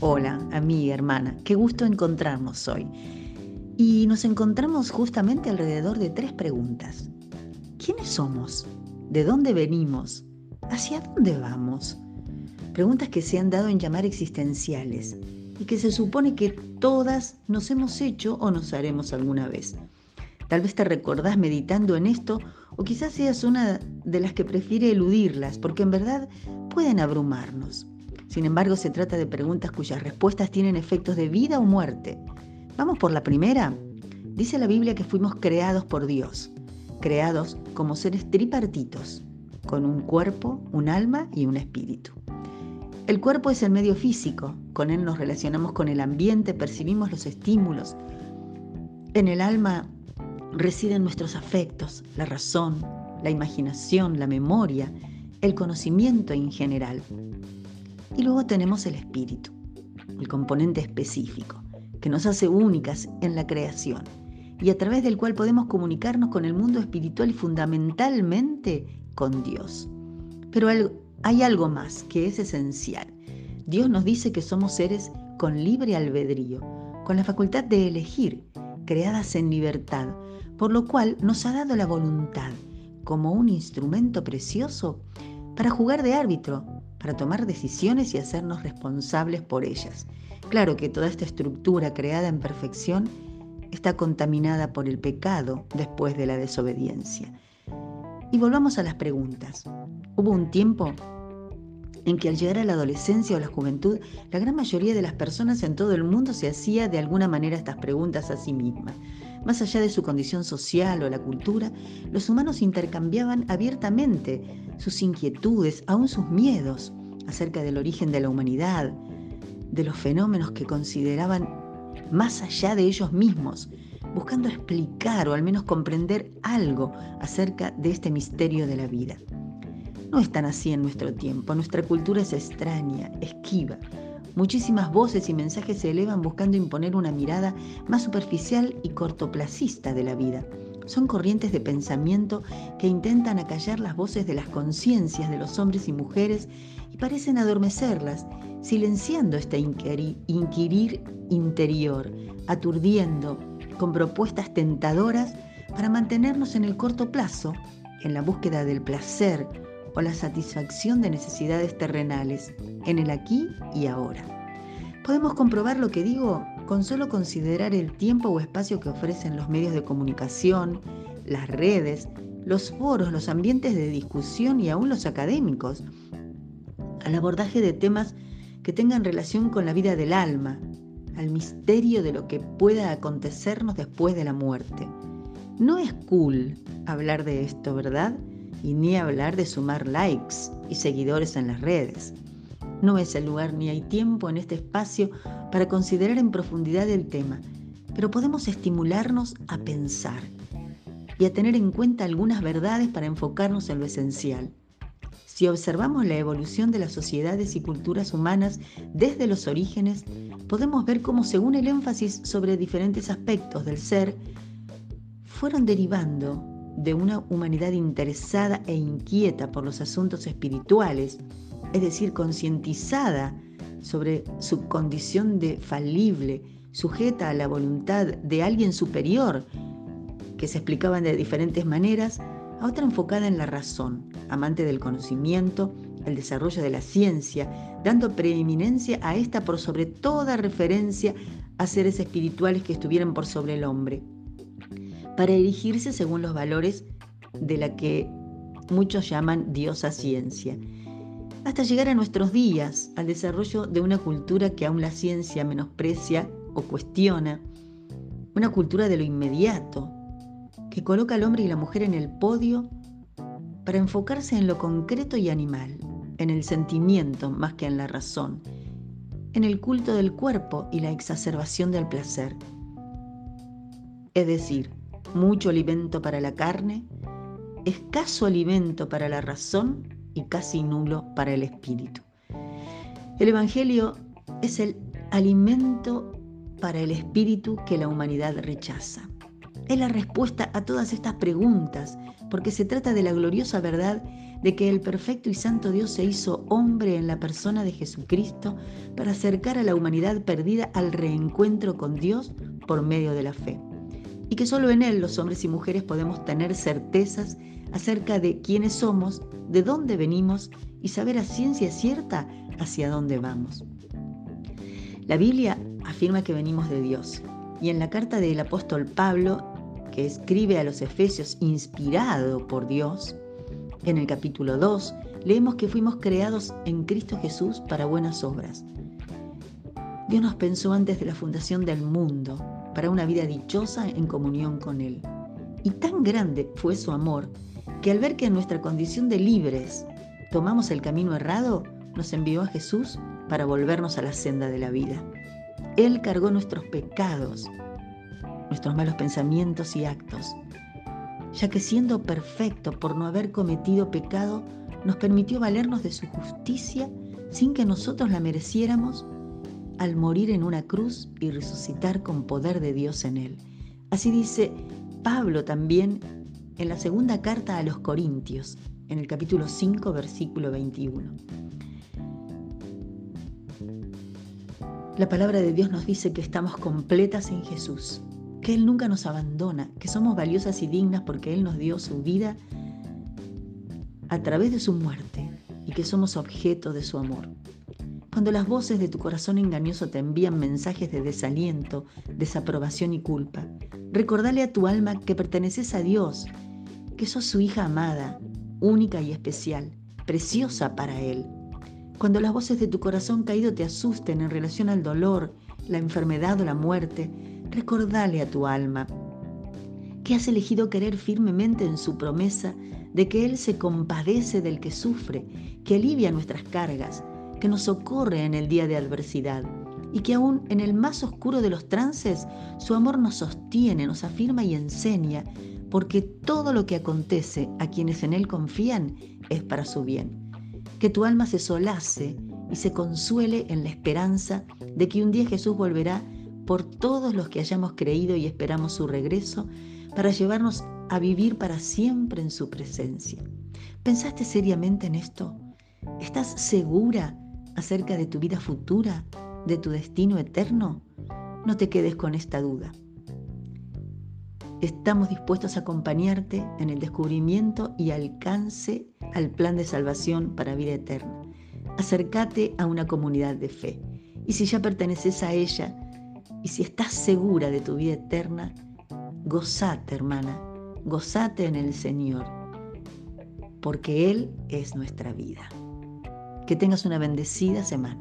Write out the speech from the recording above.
Hola, amiga, hermana, qué gusto encontrarnos hoy. Y nos encontramos justamente alrededor de tres preguntas. ¿Quiénes somos? ¿De dónde venimos? ¿Hacia dónde vamos? Preguntas que se han dado en llamar existenciales y que se supone que todas nos hemos hecho o nos haremos alguna vez. Tal vez te recordás meditando en esto o quizás seas una de las que prefiere eludirlas porque en verdad pueden abrumarnos. Sin embargo, se trata de preguntas cuyas respuestas tienen efectos de vida o muerte. Vamos por la primera. Dice la Biblia que fuimos creados por Dios, creados como seres tripartitos, con un cuerpo, un alma y un espíritu. El cuerpo es el medio físico, con él nos relacionamos con el ambiente, percibimos los estímulos. En el alma residen nuestros afectos, la razón, la imaginación, la memoria, el conocimiento en general. Y luego tenemos el espíritu, el componente específico, que nos hace únicas en la creación y a través del cual podemos comunicarnos con el mundo espiritual y fundamentalmente con Dios. Pero hay algo más que es esencial. Dios nos dice que somos seres con libre albedrío, con la facultad de elegir, creadas en libertad, por lo cual nos ha dado la voluntad como un instrumento precioso para jugar de árbitro, para tomar decisiones y hacernos responsables por ellas. Claro que toda esta estructura creada en perfección está contaminada por el pecado después de la desobediencia. Y volvamos a las preguntas. Hubo un tiempo en que al llegar a la adolescencia o la juventud, la gran mayoría de las personas en todo el mundo se hacía de alguna manera estas preguntas a sí misma. Más allá de su condición social o la cultura, los humanos intercambiaban abiertamente sus inquietudes, aún sus miedos acerca del origen de la humanidad, de los fenómenos que consideraban más allá de ellos mismos, buscando explicar o al menos comprender algo acerca de este misterio de la vida. No es tan así en nuestro tiempo, nuestra cultura es extraña, esquiva, Muchísimas voces y mensajes se elevan buscando imponer una mirada más superficial y cortoplacista de la vida. Son corrientes de pensamiento que intentan acallar las voces de las conciencias de los hombres y mujeres y parecen adormecerlas, silenciando este inquirir, interior, aturdiendo con propuestas tentadoras para mantenernos en el corto plazo, en la búsqueda del placer, o la satisfacción de necesidades terrenales en el aquí y ahora. Podemos comprobar lo que digo con solo considerar el tiempo o espacio que ofrecen los medios de comunicación, las redes, los foros, los ambientes de discusión y aún los académicos, al abordaje de temas que tengan relación con la vida del alma, al misterio de lo que pueda acontecernos después de la muerte. No es cool hablar de esto, ¿verdad? Y ni hablar de sumar likes y seguidores en las redes. No es el lugar ni hay tiempo en este espacio para considerar en profundidad el tema, pero podemos estimularnos a pensar y a tener en cuenta algunas verdades para enfocarnos en lo esencial. Si observamos la evolución de las sociedades y culturas humanas desde los orígenes, podemos ver cómo según el énfasis sobre diferentes aspectos del ser, fueron derivando de una humanidad interesada e inquieta por los asuntos espirituales, es decir, concientizada sobre su condición de falible, sujeta a la voluntad de alguien superior, que se explicaban de diferentes maneras, a otra enfocada en la razón, amante del conocimiento, el desarrollo de la ciencia, dando preeminencia a esta por sobre toda referencia a seres espirituales que estuvieran por sobre el hombre para erigirse según los valores de la que muchos llaman diosa ciencia, hasta llegar a nuestros días, al desarrollo de una cultura que aún la ciencia menosprecia o cuestiona, una cultura de lo inmediato, que coloca al hombre y la mujer en el podio para enfocarse en lo concreto y animal, en el sentimiento más que en la razón, en el culto del cuerpo y la exacerbación del placer. Es decir, mucho alimento para la carne, escaso alimento para la razón y casi nulo para el espíritu. El Evangelio es el alimento para el espíritu que la humanidad rechaza. Es la respuesta a todas estas preguntas, porque se trata de la gloriosa verdad de que el perfecto y santo Dios se hizo hombre en la persona de Jesucristo para acercar a la humanidad perdida al reencuentro con Dios por medio de la fe. Y que solo en Él los hombres y mujeres podemos tener certezas acerca de quiénes somos, de dónde venimos y saber a ciencia cierta hacia dónde vamos. La Biblia afirma que venimos de Dios y en la carta del apóstol Pablo, que escribe a los Efesios inspirado por Dios, en el capítulo 2 leemos que fuimos creados en Cristo Jesús para buenas obras. Dios nos pensó antes de la fundación del mundo para una vida dichosa en comunión con Él. Y tan grande fue su amor que al ver que en nuestra condición de libres tomamos el camino errado, nos envió a Jesús para volvernos a la senda de la vida. Él cargó nuestros pecados, nuestros malos pensamientos y actos, ya que siendo perfecto por no haber cometido pecado, nos permitió valernos de su justicia sin que nosotros la mereciéramos al morir en una cruz y resucitar con poder de Dios en él. Así dice Pablo también en la segunda carta a los Corintios, en el capítulo 5, versículo 21. La palabra de Dios nos dice que estamos completas en Jesús, que Él nunca nos abandona, que somos valiosas y dignas porque Él nos dio su vida a través de su muerte y que somos objeto de su amor. Cuando las voces de tu corazón engañoso te envían mensajes de desaliento, desaprobación y culpa, recordale a tu alma que perteneces a Dios, que sos su hija amada, única y especial, preciosa para Él. Cuando las voces de tu corazón caído te asusten en relación al dolor, la enfermedad o la muerte, recordale a tu alma que has elegido querer firmemente en su promesa de que Él se compadece del que sufre, que alivia nuestras cargas, que nos socorre en el día de adversidad y que aún en el más oscuro de los trances su amor nos sostiene, nos afirma y enseña, porque todo lo que acontece a quienes en Él confían es para su bien que tu alma se solace y se consuele en la esperanza de que un día Jesús volverá por todos los que hayamos creído y esperamos su regreso para llevarnos a vivir para siempre en su presencia. ¿Pensaste seriamente en esto? ¿Estás segura acerca de tu vida futura, de tu destino eterno? No te quedes con esta duda. Estamos dispuestos a acompañarte en el descubrimiento y alcance al plan de salvación para vida eterna. Acércate a una comunidad de fe. Y si ya perteneces a ella, y si estás segura de tu vida eterna, gozate, hermana, gozate en el Señor, porque Él es nuestra vida. Que tengas una bendecida semana.